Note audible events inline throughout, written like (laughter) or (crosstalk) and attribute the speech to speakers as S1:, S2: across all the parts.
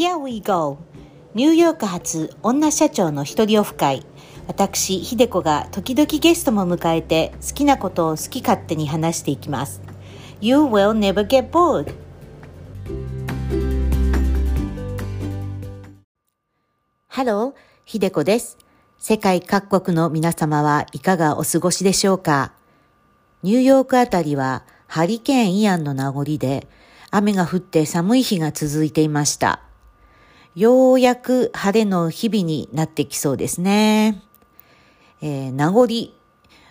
S1: Here we go! ニューヨーク発女社長の一人オフ会。私、ひでこが時々ゲストも迎えて好きなことを好き勝手に話していきます。You will never get bored! ハロー、ひでこです。世界各国の皆様はいかがお過ごしでしょうか？ニューヨークあたりはハリケーンイアンの名残で雨が降って寒い日が続いていました。ようやく晴れの日々になってきそうですね。えー、名残。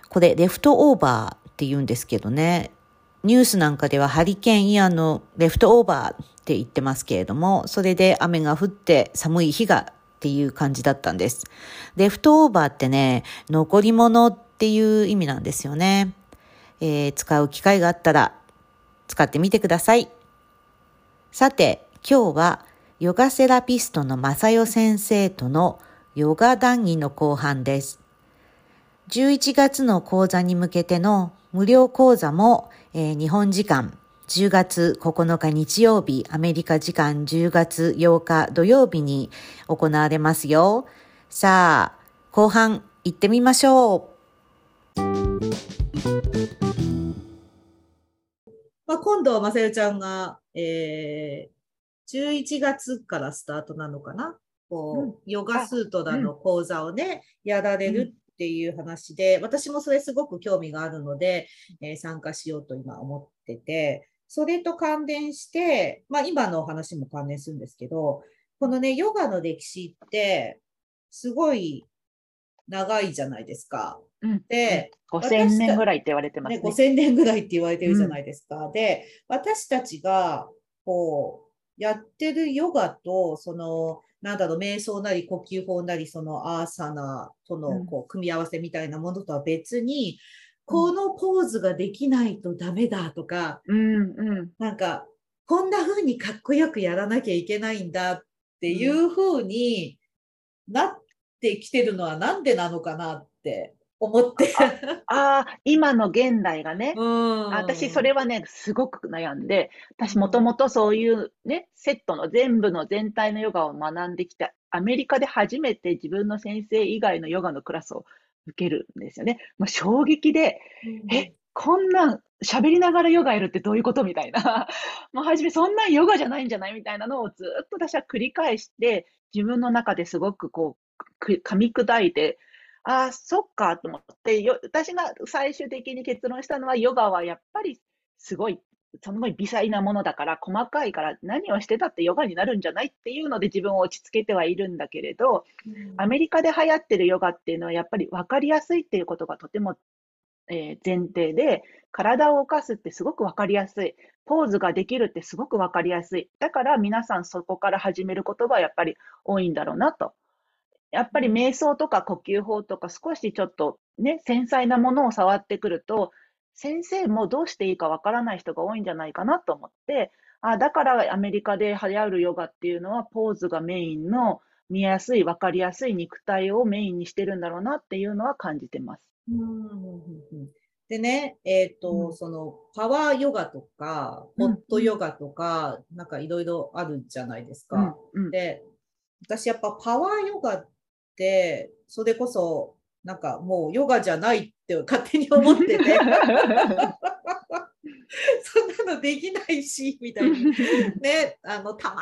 S1: これ、レフトオーバーって言うんですけどね。ニュースなんかではハリケーンイアンのレフトオーバーって言ってますけれども、それで雨が降って寒い日がっていう感じだったんです。レフトオーバーってね、残り物っていう意味なんですよね。えー、使う機会があったら使ってみてください。さて、今日はヨガセラピストの正代先生とのヨガ談義の後半です。11月の講座に向けての無料講座も、えー、日本時間10月9日日曜日、アメリカ時間10月8日土曜日に行われますよ。さあ、後半行ってみましょう。まあ、今度はまさよちゃんがえー、11月からスタートなのかな？こう、ヨガスートだの講座をね、やられるっていう話で、私もそれすごく興味があるので、えー、参加しようと今思ってて、それと関連して、まあ今のお話も関連するんですけど、このね、ヨガの歴史って、すごい長いじゃないですか。
S2: うん、で、5000年ぐらいって言われてますね。
S1: ね5000年ぐらいって言われてるじゃないですか。うん、で、私たちが、こう、やってるヨガと、その、なんだろう、瞑想なり呼吸法なり、そのアーサナとのこう組み合わせみたいなものとは別に、このポーズができないとダメだとか、
S2: うんうん、
S1: なんか、こんな風にかっこよくやらなきゃいけないんだっていう風になってきてるのはなんでなのかなって思って。
S2: ああ、今の現代がね、私それはね、すごく悩んで、私もともとそういうね、セットの全部の全体のヨガを学んできて、アメリカで初めて自分の先生以外のヨガのクラスを受けるんですよね。もう衝撃で、うん、え、こんなん喋りながらヨガやるってどういうことみたいな。(laughs) もう初めそんなんヨガじゃないんじゃないみたいなのをずっと私は繰り返して、自分の中ですごくこう、噛み砕いて、ああ、そっかと思って、よ私が最終的に結論したのは、ヨガはやっぱりすごい、その微細なものだから、細かいから、何をしてたってヨガになるんじゃないっていうので自分を落ち着けてはいるんだけれど、うん、アメリカで流行ってるヨガっていうのは、やっぱり分かりやすいっていうことがとても、えー、前提で、体を動かすってすごく分かりやすい。ポーズができるってすごく分かりやすい。だから皆さんそこから始めることがやっぱり多いんだろうなとやっぱり瞑想とか呼吸法とか少しちょっとね、繊細なものを触ってくると、先生もどうしていいかわからない人が多いんじゃないかなと思って、あだからアメリカで流行るヨガっていうのはポーズがメインの見やすい、わかりやすい肉体をメインにしてるんだろうなっていうのは感じてます。
S1: うん。でね、えっ、ー、と、うん、その、パワーヨガとか、ホットヨガとか、うん、なんかいろいろあるじゃないですか。うん、で、私やっぱパワーヨガっ、それこそ、なんかもうヨガじゃないって勝手に思ってて、(laughs) そんなのできないし、みたいに。ね、あの、たま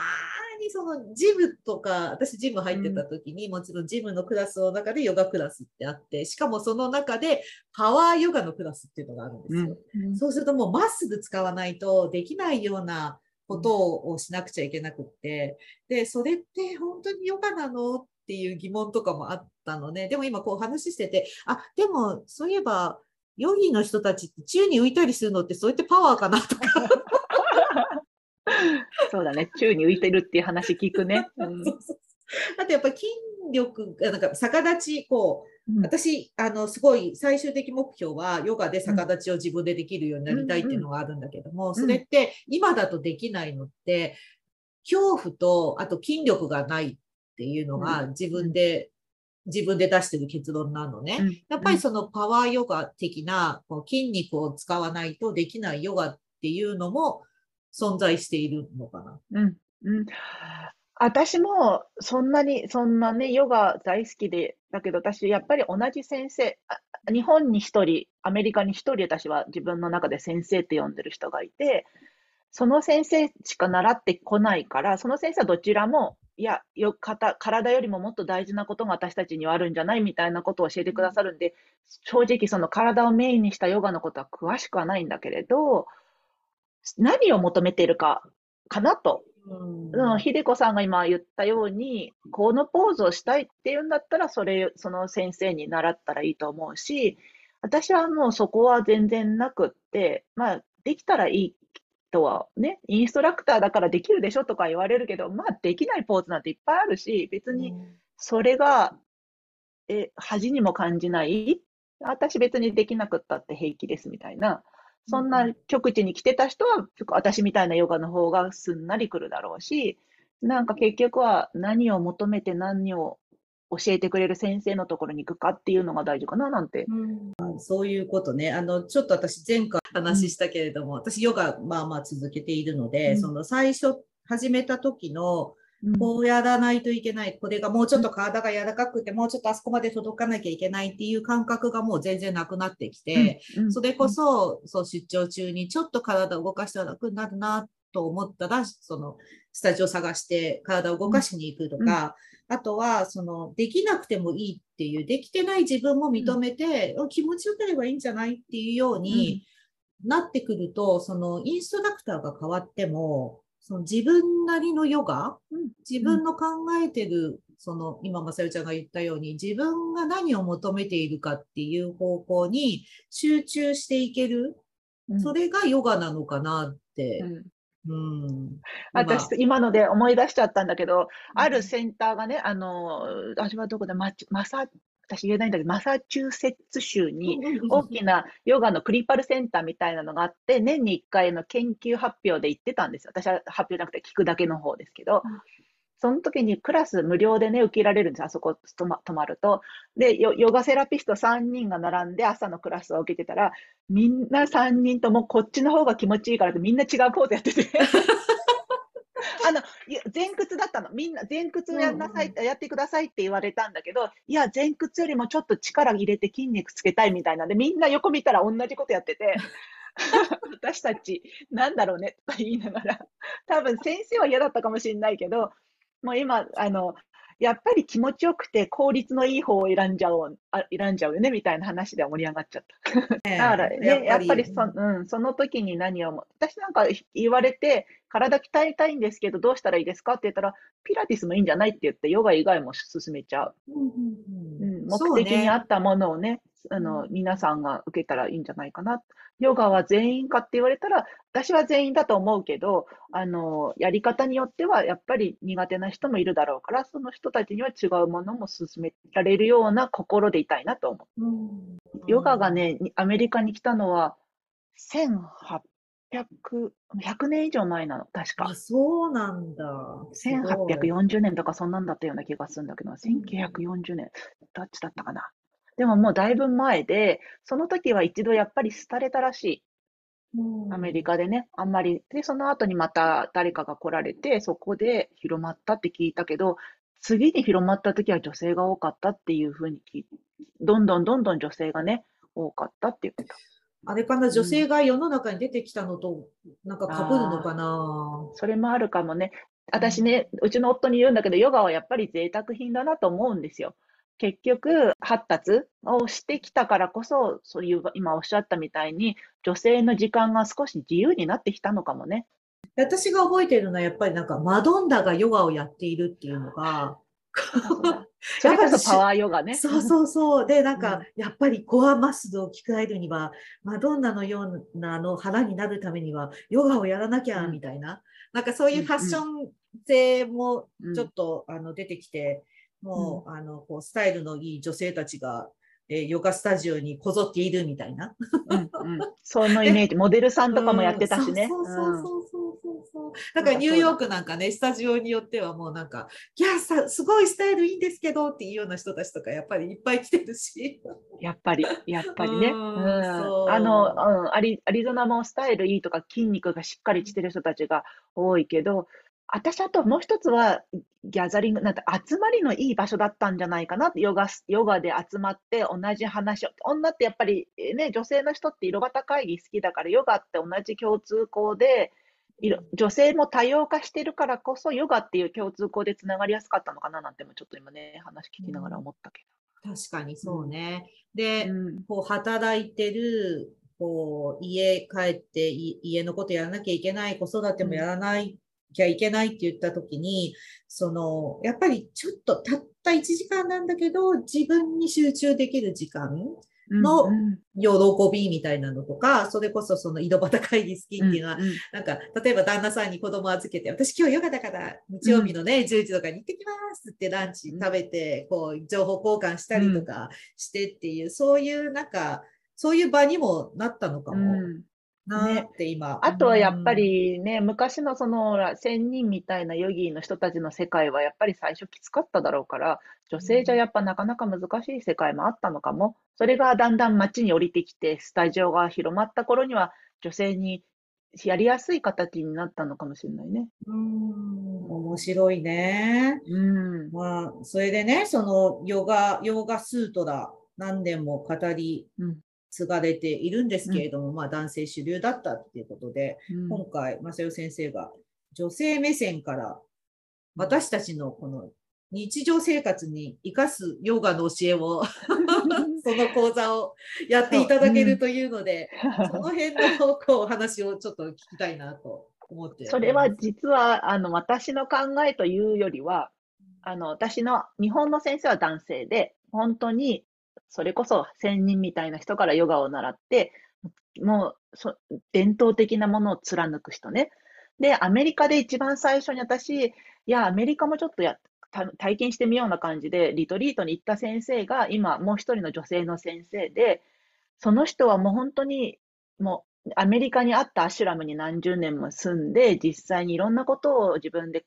S1: にそのジムとか、私ジム入ってた時に、うん、もちろんジムのクラスの中でヨガクラスってあって、しかもその中でパワーヨガのクラスっていうのがあるんですよ。うん。うん、そうするともうまっすぐ使わないとできないようなことをしなくちゃいけなくって、で、それって本当にヨガなの？っていう疑問とかもあったので、でも今こう話してて、あ、でもそういえば、ヨギの人たちって宙に浮いたりするのってそうやってパワーかなとか。(laughs)
S2: そうだね。宙に浮いてるっていう話聞くね。うん、(laughs)
S1: あとやっぱ筋力、なんか逆立ち、こう、うん、私、あの、すごい最終的目標はヨガで逆立ちを自分でできるようになりたいっていうのがあるんだけども、うんうん、それって今だとできないのって、恐怖と、あと筋力がないっていうのが自分で、うん、自分で出してる結論なのね。うん、やっぱりそのパワーヨガ的なこう筋肉を使わないとできないヨガっていうのも存在しているのかな。
S2: うん。うん私もそんなに、そんなね、ヨガ大好きで、だけど私、やっぱり同じ先生、日本に一人、アメリカに一人、私は自分の中で先生って呼んでる人がいて、その先生しか習ってこないから、その先生はどちらも、いや、よ体体よりももっと大事なことが私たちにはあるんじゃないみたいなことを教えてくださるんで、正直その体をメインにしたヨガのことは詳しくはないんだけれど、何を求めているか、かなと。うん、ひでこさんが今言ったように、このポーズをしたいっていうんだったら、それ、その先生に習ったらいいと思うし、私はもうそこは全然なくって、まあ、できたらいいとはね、インストラクターだからできるでしょとか言われるけど、まあ、できないポーズなんていっぱいあるし、別にそれが、え、恥にも感じない。私別にできなくったって平気ですみたいな。そんな極地に来てた人は、私みたいなヨガの方がすんなり来るだろうし、なんか結局は何を求めて何を教えてくれる先生のところに行くかっていうのが大事かななんて。
S1: うん、そういうことね。あの、ちょっと私前回話したけれども、うん、私ヨガまあまあ続けているので、うん、その最初始めた時のこうやらないといけない。これがもうちょっと体が柔らかくて、もうちょっとあそこまで届かなきゃいけないっていう感覚がもう全然なくなってきて、それこそ、そう出張中にちょっと体を動かしたら楽になるなと思ったら、そのスタジオ探して体を動かしに行くとか、あとは、その、できなくてもいいっていう、できてない自分も認めて、気持ちよければいいんじゃないっていうようになってくると、その、インストラクターが変わっても、その自分なりのヨガ、自分の考えてる、その今、まさよちゃんが言ったように、自分が何を求めているかっていう方向に集中していける、それがヨガなのかなって。
S2: うん、私、今ので思い出しちゃったんだけど、あるセンターがね、あの、私はどこで、マサ私言えないんだけど、マサチューセッツ州に大きなヨガのクリパルセンターみたいなのがあって、年に1回の研究発表で行ってたんですよ。私は発表じゃなくて聞くだけの方ですけど。その時にクラス無料でね、受けられるんですあそこ泊ま泊まると。でヨ、ヨガセラピスト3人が並んで朝のクラスを受けてたら、みんな3人ともこっちの方が気持ちいいからってみんな違うポーズやってて。(laughs) あの、前屈だったの。みんな前屈やんなさい、うん、やってくださいって言われたんだけど、いや、前屈よりもちょっと力入れて筋肉つけたいみたいなんで、みんな横見たら同じことやってて、(laughs) 私たち、なんだろうねとか言いながら、多分先生は嫌だったかもしれないけど、もう今、あの、やっぱり気持ちよくて効率のいい方を選んじゃおう、あ選んじゃうよねみたいな話で盛り上がっちゃった。だからね、やっぱりそ,、うん、その時に何を、私なんか言われて、体鍛えたいんですけど、どうしたらいいですかって言ったら、ピラティスもいいんじゃないって言って、ヨガ以外も進めちゃう。うん、目的に合ったものをね、あの、皆さんが受けたらいいんじゃないかな。ヨガは全員かって言われたら、私は全員だと思うけど、あの、やり方によってはやっぱり苦手な人もいるだろうから、その人たちには違うものも勧められるような心でいたいなと思う。うん、ヨガがね、アメリカに来たのは、1800、100年以上前なの、確か。
S1: あ、そうなんだ。
S2: 1840年とかそんなんだったような気がするんだけど、1940年、どっちだったかな。でももうだいぶ前で、その時は一度やっぱり廃れたらしい。アメリカでね、あんまり。で、その後にまた誰かが来られて、そこで広まったって聞いたけど、次に広まった時は女性が多かったっていうふうに聞いどんどんどんどん女性がね、多かったって言ってた。
S1: あれかな、女性が世の中に出てきたのと、なんか被るのかな？
S2: それもあるかもね。私ね、うちの夫に言うんだけど、ヨガはやっぱり贅沢品だなと思うんですよ。結局、発達をしてきたからこそ、そういう今おっしゃったみたいに、女性の時間が少し自由になってきたのかもね。
S1: 私が覚えているのは、やっぱりなんか、マドンナがヨガをやっているっていうのが、(laughs)
S2: それこそパワーヨガね。
S1: そうそうそう。で、なんか、やっぱりコアマッスルを鍛えるには、マドンナのようなの腹になるためには、ヨガをやらなきゃ、みたいな。なんかそういうファッション性もちょっと、あの出てきて、もう、うん、あの、こう、スタイルのいい女性たちが、えー、ヨガスタジオにこぞっているみたいな。
S2: うんうん、そのイメージ、(laughs) モデルさんとかもやってたしね。
S1: そうそうそうそうそう。だからニューヨークなんかね、スタジオによってはもうなんか、いやさ、すごいスタイルいいんですけどっていうような人たちとか、やっぱりいっぱい来てるし。
S2: やっぱり、やっぱりね。うん、あの、うんアリ、アリゾナもスタイルいいとか筋肉がしっかりしてる人たちが多いけど、私、あともう一つは、ギャザリング、なんて集まりのいい場所だったんじゃないかなヨガ、ヨガで集まって同じ話を、女ってやっぱりね、女性の人って色端会議好きだから、ヨガって同じ共通項で、女性も多様化してるからこそ、ヨガっていう共通項でつながりやすかったのかななんても、ちょっと今ね、話聞きながら思ったけ
S1: ど。確かにそうね。で、うん、こう働いてる、こう家帰って家のことやらなきゃいけない、子育てもやらないきゃいけないって言った時に、その、やっぱりちょっとたった1時間なんだけど、自分に集中できる時間の喜びみたいなのとか、それこそその井戸端会議好きっていうのは、なんか、例えば旦那さんに子供預けて、私今日ヨガだから日曜日のね、10時とかに行ってきますってランチ食べて、こう、情報交換したりとかしてっていう、そういうなんか、そういう場にもなったのかもなって今、
S2: ね。あとはやっぱりね、昔のその仙人みたいなヨギの人たちの世界はやっぱり最初きつかっただろうから、女性じゃやっぱなかなか難しい世界もあったのかも。それがだんだん街に降りてきて、スタジオが広まった頃には女性にやりやすい形になったのかもしれないね。
S1: うん、面白いね。
S2: うん。
S1: まあ、それでね、そのヨガ、ヨガスートラ、何年も語り継がれているんですけれども、うん、まあ男性主流だったっていうことで、うん、今回、正代先生が女性目線から私たちのこの日常生活に生かすヨガの教えを (laughs) その講座をやっていただけるというので、そ,、その辺のこう話をちょっと聞きたいなと思って。
S2: それは実はあの私の考えというよりは、あの私の日本の先生は男性で、本当にそれこそ仙人みたいな人からヨガを習って、もうそ伝統的なものを貫く人ね。で、アメリカで一番最初に私、いや、アメリカもちょっとや体験してみような感じで、リトリートに行った先生が、今、もう一人の女性の先生で、その人はもう本当に、もう、アメリカにあったアシュラムに何十年も住んで、実際にいろんなことを自分で、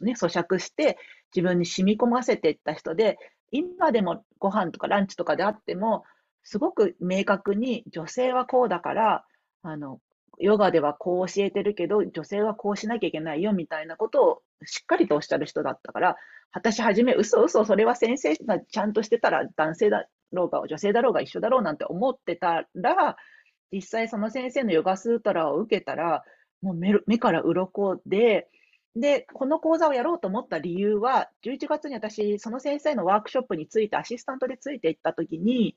S2: ね、咀嚼して、自分に染み込ませていった人で、今でもご飯とかランチとかであっても、すごく明確に女性はこうだから、あの、ヨガではこう教えてるけど、女性はこうしなきゃいけないよみたいなことをしっかりとおっしゃる人だったから、私はじめ、嘘嘘、それは先生がちゃんとしてたら男性だろうが女性だろうが一緒だろうなんて思ってたら、実際その先生のヨガスートラを受けたら、もう目目から鱗で、で、この講座をやろうと思った理由は、11月に私、その先生のワークショップについてアシスタントでついていったときに、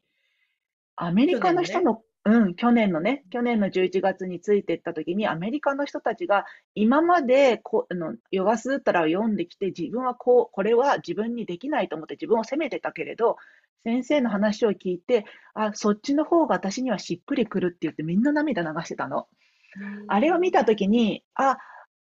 S2: アメリカの人の、うん、去年のね、去年の11月についていったときに、アメリカの人たちが今までこあのヨガスートラを読んできて、自分はこう、これは自分にできないと思って自分を責めてたけれど、先生の話を聞いて、あ、そっちの方が私にはしっくりくるって言ってみんな涙流してたの。あれを見たときに、あ、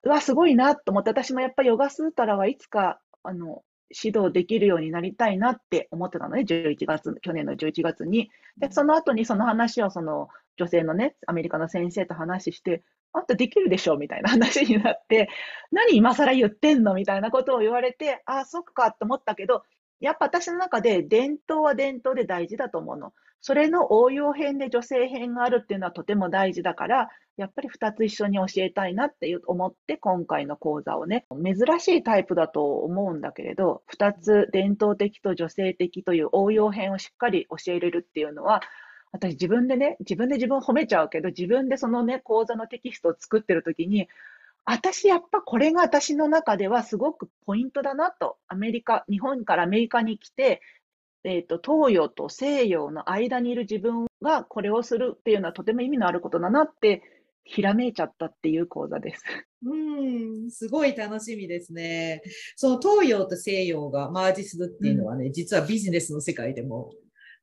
S2: うわ、すごいなと思って、私もやっぱりヨガスータラはいつか、あの、指導できるようになりたいなって思ってたのね、11月、去年の11月に。で、その後にその話をその女性のね、アメリカの先生と話して、あんたできるでしょみたいな (laughs) 話になって、何今更言ってんの？みたいなことを言われて、ああ、そっかって思ったけど、やっぱ私の中で伝統は伝統で大事だと思うの。それの応用編で女性編があるっていうのはとても大事だから、やっぱり2つ一緒に教えたいなって思って今回の講座をね、珍しいタイプだと思うんだけれど、2つ伝統的と女性的という応用編をしっかり教えれるっていうのは、私自分でね、自分で自分を褒めちゃうけど、自分でそのね、講座のテキストを作ってる時に、私やっぱこれが私の中ではすごくポイントだなと、アメリカ、日本からアメリカに来て、えっ、ー、と、東洋と西洋の間にいる自分がこれをするっていうのはとても意味のあることだなってひらめいちゃったっていう講座です。
S1: うん、すごい楽しみですね。その東洋と西洋がマージするっていうのはね、うん、実はビジネスの世界でも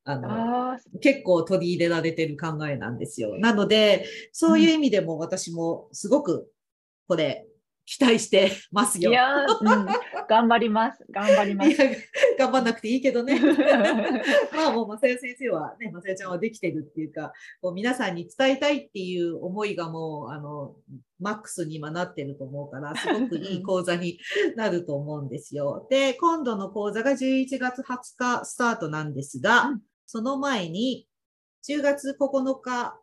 S1: あのあ結構取り入れられてる考えなんですよ。なので、そういう意味でも私もすごくこれ期待してますよ。
S2: いや、うん、頑張ります。頑張ります。
S1: 頑張んなくていいけどね。(laughs) まあもう、まさよ先生はね、まさよちゃんはできてるっていうか、こう皆さんに伝えたいっていう思いがもう、あの、マックスに今なってると思うから、すごくいい講座になると思うんですよ。(laughs) で、今度の講座が11月20日スタートなんですが、うん、その前に、10月9日、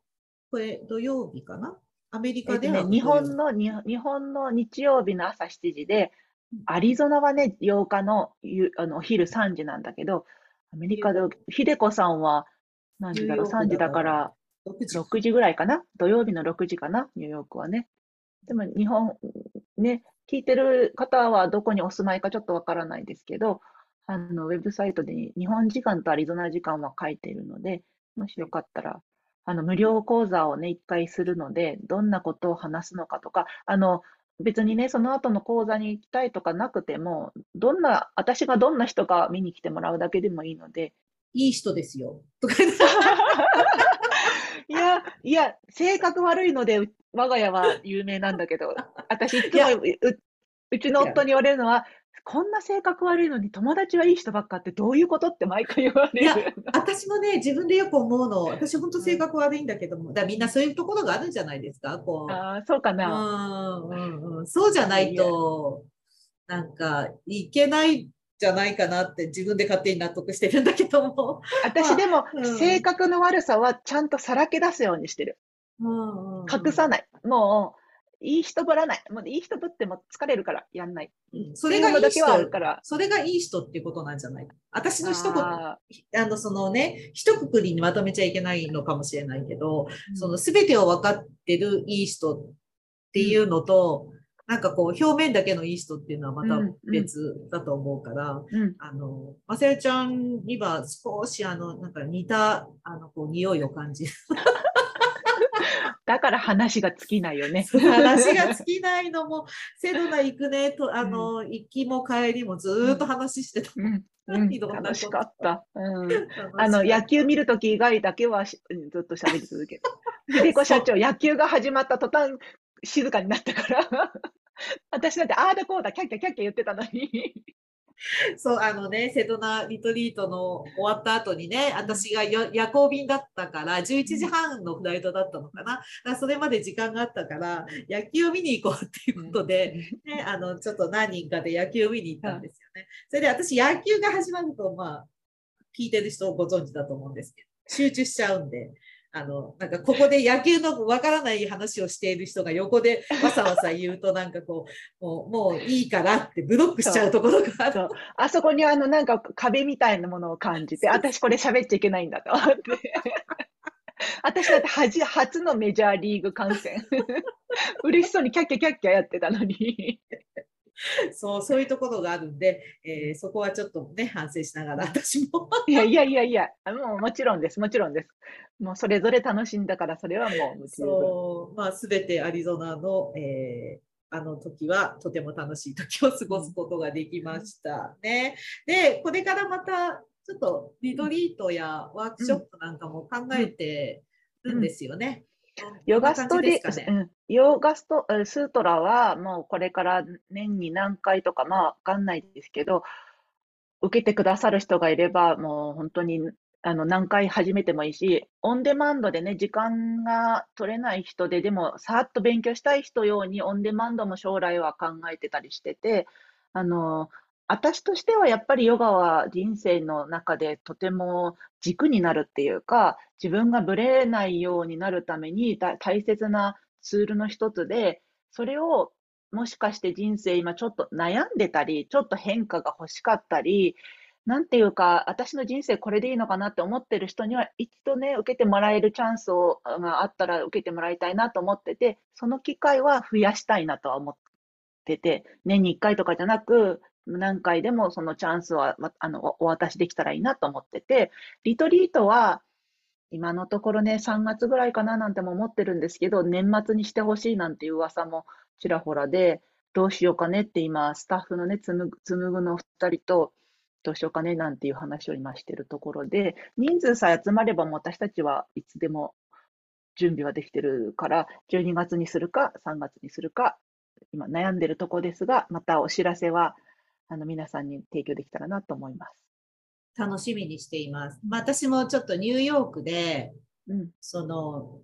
S1: これ土曜日かな？アメリカでは、
S2: えっとね、日本の、日本の日曜日の朝7時で、アリゾナはね、8日のあのお昼3時なんだけど、アメリカで、ひでこさんは何時だろう、3時だから6時。ぐらいかな、土曜日の6時かな、ニューヨークはね。でも日本、ね、聞いてる方はどこにお住まいかちょっとわからないですけど、あの、ウェブサイトで日本時間とアリゾナ時間は書いているので、もしよかったら、あの、無料講座をね、一回するので、どんなことを話すのかとか、あの、別にね、その後の講座に行きたいとかなくても、どんな、私がどんな人か見に来てもらうだけでもいいので。
S1: いい人ですよ。とか
S2: いや、いや、性格悪いので、我が家は有名なんだけど、私いつもううちの夫に言われるのは、こんな性格悪いのに友達はいい人ばっかってどういうことって毎回言われる。いや、
S1: 私もね、自分でよく思うの、私本当性格悪いんだけども、だみんなそういうところがあるんじゃないですか、こ
S2: う。あそうか
S1: な。うんうんうん、そうじゃないと、なんか、いけないじゃないかなって自分で勝手に納得してるんだけども。
S2: 私でも、性格の悪さはちゃんとさらけ出すようにしてる。うんうん、隠さない。もう、いい人ぶらない。もういい人ぶっても疲れるからやんない。
S1: それがいい人。はあるから。それがいい人っていうことなんじゃない？私の一言、あの、そのね、一括りにまとめちゃいけないのかもしれないけど、うん、その全てを分かってるいい人っていうのと、うん、なんかこう、表面だけのいい人っていうのはまた別だと思うから、うんうん、あの、まさよちゃんには少しあの、なんか似た、あの、こう、匂いを感じる。
S2: だから話が尽きないよね。
S1: 話が尽きないのも、セドナ行くねと、あの、うん、行きも帰りもずっと話してた。うん
S2: うん、楽しかった。うん、あの、野球見るとき以外だけはずっと喋り続ける。(laughs) 秀子社長、野球が始まった途端、静かになったから。(laughs) 私なんて、ああだこうだ、キャッキャキャッキャ言ってたのに。(laughs)
S1: そう、あのね、瀬戸内リトリートの終わった後にね、私が夜行便だったから、11時半のフライトだったのかな。かそれまで時間があったから、野球を見に行こうっていうことで、ね、あの、ちょっと何人かで野球を見に行ったんですよね。それで私、野球が始まると、まあ、聞いてる人ご存知だと思うんですけど、集中しちゃうんで、あの、なんかここで野球のわからない話をしている人が横でわさわさ言うとなんかこう、(laughs) もうもういいからってブロックしちゃうところがある。
S2: あそこにあのなんか壁みたいなものを感じて、私これ喋っちゃいけないんだと思って。私だって初初のメジャーリーグ観戦。嬉しそうにキャッキャキャッキャやってたのに。(laughs)
S1: そう、そういうところがあるんで、えー、そこはちょっとね、反省しながら、私も。(laughs)
S2: いやいやいやいや、もうもちろんです、もちろんです。もうそれぞれ楽しんだから、それはもう
S1: そう、まあ、すべてアリゾナの、えーあの時はとても楽しい時を過ごすことができましたね。で、これからまたちょっとリトリートやワークショップなんかも考えてるんですよね。
S2: ヨガストリ、ね、うん、ヨーガスト、スートラはもうこれから年に何回とか、まあわかんないですけど、受けてくださる人がいれば、もう本当にあの何回始めてもいいし、オンデマンドでね、時間が取れない人で、でもさっと勉強したい人用にオンデマンドも将来は考えてたりしてて、あの、私としてはやっぱりヨガは人生の中でとても軸になるっていうか、自分がぶれないようになるために大切なツールの一つで、それをもしかして人生今ちょっと悩んでたり、ちょっと変化が欲しかったり、なんていうか、私の人生これでいいのかなって思ってる人には、一度ね、受けてもらえるチャンスをがあったら受けてもらいたいなと思ってて、その機会は増やしたいなとは思ってて、年に1回とかじゃなく、何回でもそのチャンスは、ま、あのお渡しできたらいいなと思ってて、リトリートは今のところね、3月ぐらいかななんても思ってるんですけど、年末にしてほしいなんていう噂もちらほらで、どうしようかねって今、スタッフのね、つむぐの2人と、どうしようかねなんていう話を今してるところで、人数さえ集まればもう私たちはいつでも準備はできてるから、12月にするか3月にするか、今悩んでるところですが、またお知らせはあの皆さんに提供できたらなと思います。
S1: 楽しみにしています。まあ、私もちょっとニューヨークで、うん、その、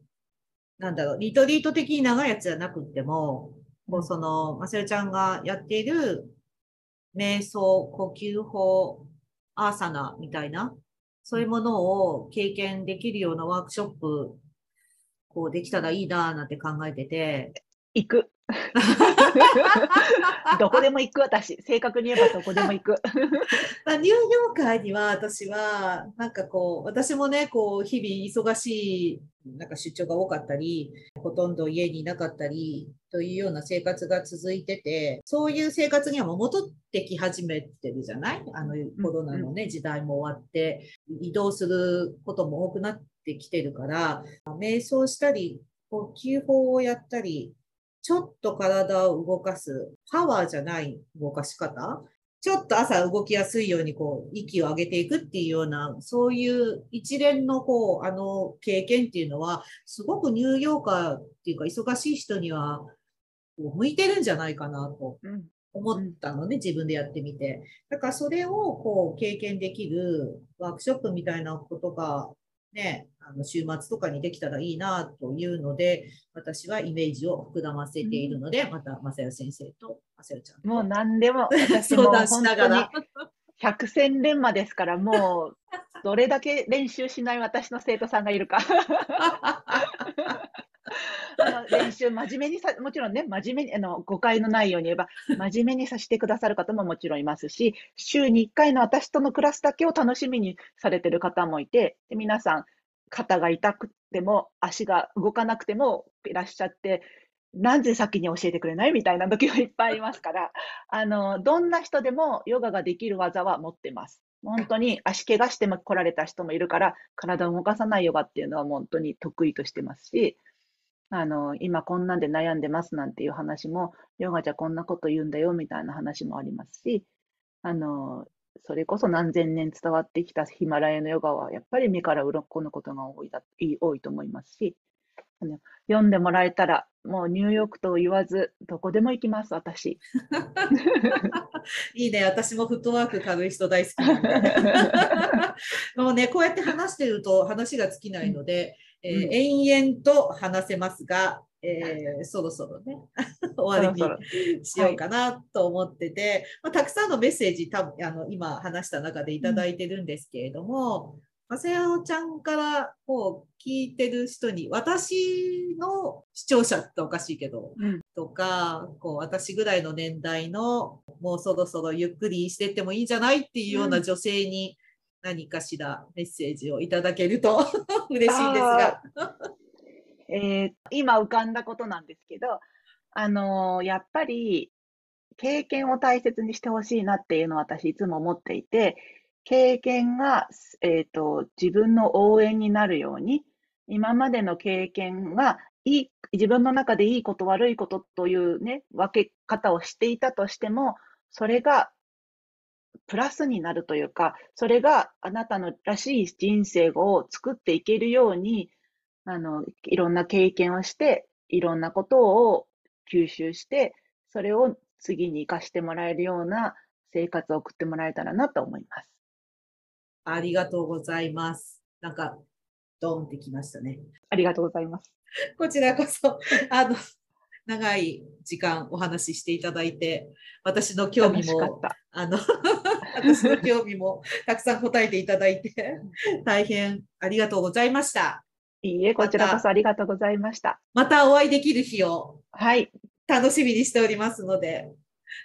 S1: なんだろう、リトリート的に長いやつじゃなくても、こうその、まさよちゃんがやっている瞑想、呼吸法、アーサナみたいな、そういうものを経験できるようなワークショップこうできたらいいななんて考えてて。
S2: 行く。(laughs) どこでも行く、私。正確に言えばどこでも行く。(laughs)
S1: ニューヨーカーには私は、なんかこう、私もね、こう、日々忙しい、なんか出張が多かったり、ほとんど家にいなかったり、というような生活が続いてて、そういう生活にはもう戻ってき始めてるじゃない？あの、コロナのね、時代も終わって、移動することも多くなってきてるから、瞑想したり、呼吸法をやったり、ちょっと体を動かす、パワーじゃない動かし方？ちょっと朝動きやすいようにこう息を上げていくっていうような、そういう一連のこう、あの経験っていうのは、すごくニューヨーカーっていうか忙しい人には向いてるんじゃないかなと思ったのね、自分でやってみて。だからそれをこう経験できるワークショップみたいなことがね、あの週末とかにできたらいいなというので、私はイメージを膨らませているので、うん、また、まさよ先生と、まさよちゃん
S2: もう何でも、(laughs) 私も本当に百戦錬磨ですから、もう、どれだけ練習しない私の生徒さんがいるか。(laughs) 練習、真面目にさ、もちろんね、真面目に、あの、誤解のないように言えば、真面目にさせてくださる方ももちろんいますし、週に1回の私とのクラスだけを楽しみにされてる方もいて、で皆さん、肩が痛くても、足が動かなくてもいらっしゃって、なぜ先に教えてくれない？みたいな時がいっぱいいますから、(laughs) あの、どんな人でもヨガができる技は持ってます。本当に足怪我しても来られた人もいるから、体を動かさないヨガっていうのは本当に得意としてますし、あの、今こんなんで悩んでますなんていう話も、ヨガじゃこんなこと言うんだよみたいな話もありますし、あの、それこそ何千年伝わってきたヒマラヤのヨガは、やっぱり目から鱗のことが多いだ多いと思いますし、読んでもらえたら、もうニューヨークと言わず、どこでも行きます、私。(laughs)
S1: いいね、私もフットワーク軽い人大好き。(laughs) もうね、こうやって話してると話が尽きないので、えー、延々と話せますが、えー、そろそろね、(laughs) 終わりにしようかなと思ってて、はい、まあ、たくさんのメッセージ多分あの今話した中でいただいてるんですけれども、まさやおちゃんからこう聞いてる人に、私の視聴者っておかしいけど、うん、とか、こう私ぐらいの年代のもうそろそろゆっくりしてってもいいんじゃないっていうような女性に、何かしらメッセージをいただけると (laughs) 嬉しいんですが。
S2: えー、今浮かんだことなんですけど、あのー、やっぱり経験を大切にしてほしいなっていうのを私いつも思っていて、経験が、えーと、自分の応援になるように、今までの経験がいい自分の中でいいこと悪いことというね、分け方をしていたとしても、それがプラスになるというか、それがあなたのらしい人生を作っていけるように、あの、いろんな経験をして、いろんなことを吸収して、それを次に活かしてもらえるような生活を送ってもらえたらなと思います。
S1: ありがとうございます。なんか、ドンってきましたね。
S2: ありがとうございます。
S1: こちらこそ、あの、長い時間お話ししていただいて、私の興味も、あの、(laughs) 私の興味もたくさん答えていただいて、大変ありがとうございました。
S2: いいえ、こちらこそありがとうございました。
S1: またお会いできる日を、
S2: はい。
S1: 楽しみにしておりますので、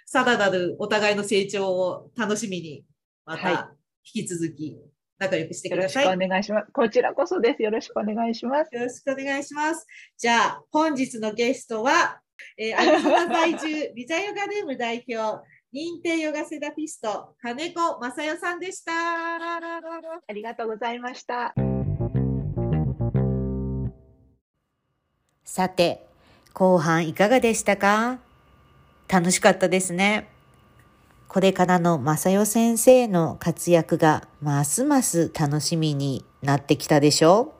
S1: さらなるお互いの成長を楽しみに、また引き続き仲良くしてください。
S2: よろしくお願いします。こちらこそです。よろしくお願いします。
S1: よろしくお願いします。じゃあ、本日のゲストは、えー、(laughs) アリゾナ在住、ビザヨガルーム代表、認定ヨガセラピスト、金子正代さんでした。
S2: ありがとうございました。
S3: さて、後半いかがでしたか？楽しかったですね。これからの正代先生の活躍がますます楽しみになってきたでしょ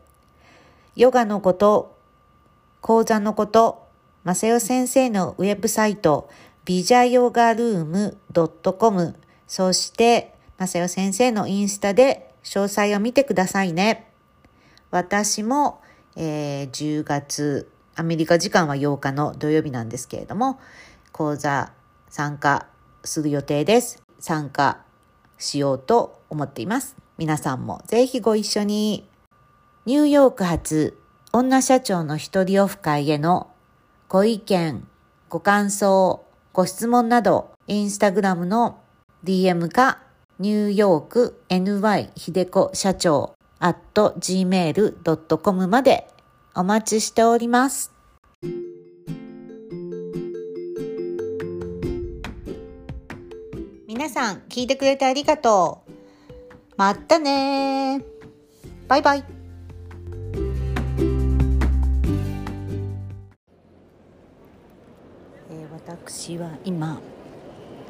S3: うヨガのこと、講座のこと、正代先生のウェブサイト、ビジャヨガルーム .com、そして正代先生のインスタで詳細を見てくださいね。私も、えー、10月、アメリカ時間は8日の土曜日なんですけれども、講座参加する予定です。参加しようと思っています。皆さんもぜひご一緒に。ニューヨーク発女社長の一人オフ会へのご意見、ご感想、ご質問など、インスタグラムの DM か、ニューヨーク NY 秀子社長 at gmail.com までお待ちしております。皆さん聞いてくれてありがとう。またねバイバイ。え私は今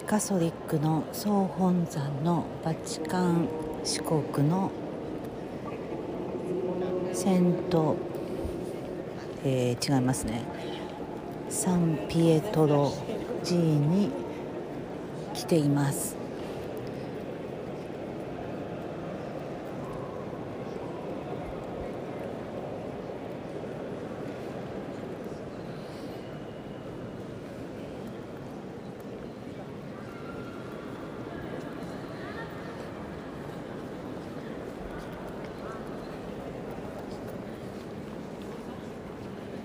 S3: カソリックの総本山のバチカン四国のセント、えー、違いますねサンピエトロ寺に来ています。